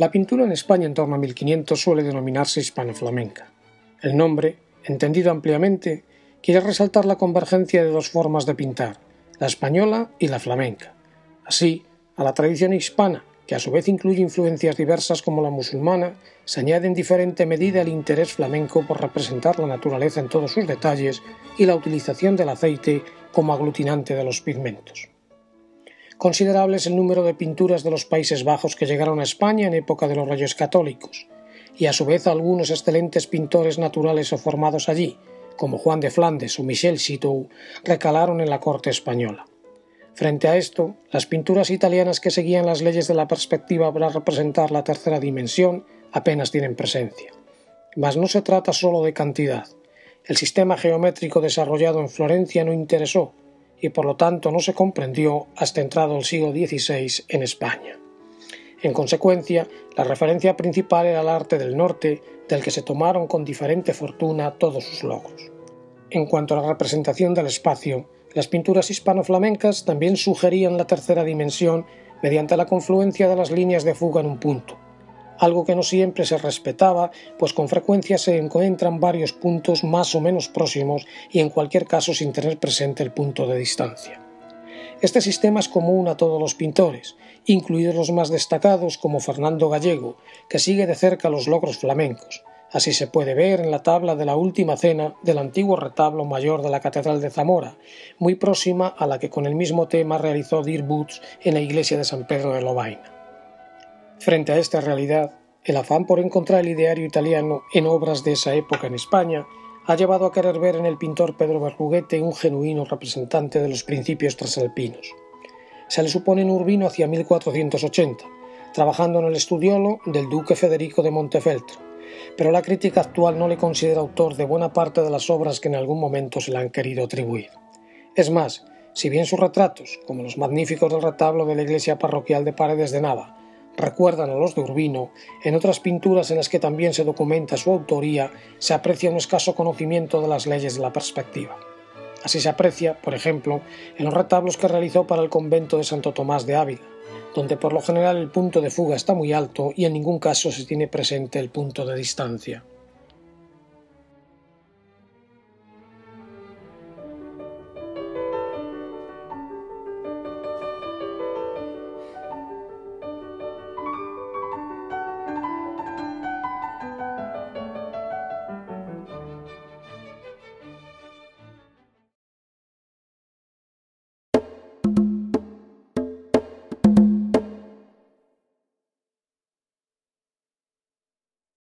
La pintura en España en torno a 1500 suele denominarse hispano-flamenca. El nombre, entendido ampliamente, quiere resaltar la convergencia de dos formas de pintar, la española y la flamenca. Así, a la tradición hispana, que a su vez incluye influencias diversas como la musulmana, se añade en diferente medida el interés flamenco por representar la naturaleza en todos sus detalles y la utilización del aceite como aglutinante de los pigmentos. Considerable es el número de pinturas de los Países Bajos que llegaron a España en época de los Reyes Católicos, y a su vez algunos excelentes pintores naturales o formados allí, como Juan de Flandes o Michel Citou, recalaron en la corte española. Frente a esto, las pinturas italianas que seguían las leyes de la perspectiva para representar la tercera dimensión apenas tienen presencia. Mas no se trata solo de cantidad. El sistema geométrico desarrollado en Florencia no interesó, y por lo tanto no se comprendió hasta entrado el siglo XVI en España. En consecuencia, la referencia principal era el arte del norte, del que se tomaron con diferente fortuna todos sus logros. En cuanto a la representación del espacio, las pinturas hispano-flamencas también sugerían la tercera dimensión mediante la confluencia de las líneas de fuga en un punto, algo que no siempre se respetaba, pues con frecuencia se encuentran varios puntos más o menos próximos y en cualquier caso sin tener presente el punto de distancia. Este sistema es común a todos los pintores, incluidos los más destacados como Fernando Gallego, que sigue de cerca los logros flamencos. Así se puede ver en la tabla de la última cena del antiguo retablo mayor de la Catedral de Zamora, muy próxima a la que con el mismo tema realizó Dirk Boots en la iglesia de San Pedro de Lobaina. Frente a esta realidad, el afán por encontrar el ideario italiano en obras de esa época en España ha llevado a querer ver en el pintor Pedro Berruguete un genuino representante de los principios trasalpinos. Se le supone en Urbino hacia 1480, trabajando en el estudiolo del duque Federico de Montefeltro, pero la crítica actual no le considera autor de buena parte de las obras que en algún momento se le han querido atribuir. Es más, si bien sus retratos, como los magníficos del retablo de la iglesia parroquial de Paredes de Nava, recuerdan a los de Urbino, en otras pinturas en las que también se documenta su autoría se aprecia un escaso conocimiento de las leyes de la perspectiva. Así se aprecia, por ejemplo, en los retablos que realizó para el convento de Santo Tomás de Ávila, donde por lo general el punto de fuga está muy alto y en ningún caso se tiene presente el punto de distancia.